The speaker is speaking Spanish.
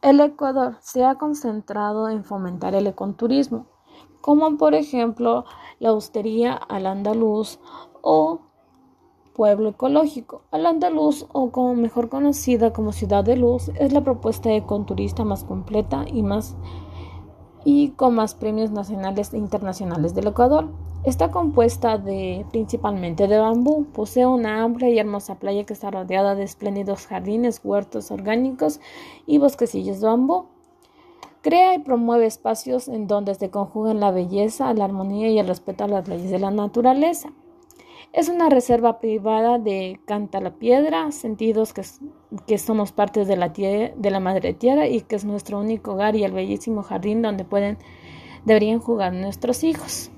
El Ecuador se ha concentrado en fomentar el ecoturismo, como por ejemplo la hostería al andaluz o pueblo ecológico. Al andaluz, o como mejor conocida como Ciudad de Luz, es la propuesta ecoturista más completa y más y con más premios nacionales e internacionales del Ecuador. Está compuesta principalmente de bambú. Posee una amplia y hermosa playa que está rodeada de espléndidos jardines, huertos orgánicos y bosquecillos de bambú. Crea y promueve espacios en donde se conjugan la belleza, la armonía y el respeto a las leyes de la naturaleza. Es una reserva privada de Canta la Piedra, sentidos que, que somos parte de la, de la Madre Tierra y que es nuestro único hogar y el bellísimo jardín donde pueden, deberían jugar nuestros hijos.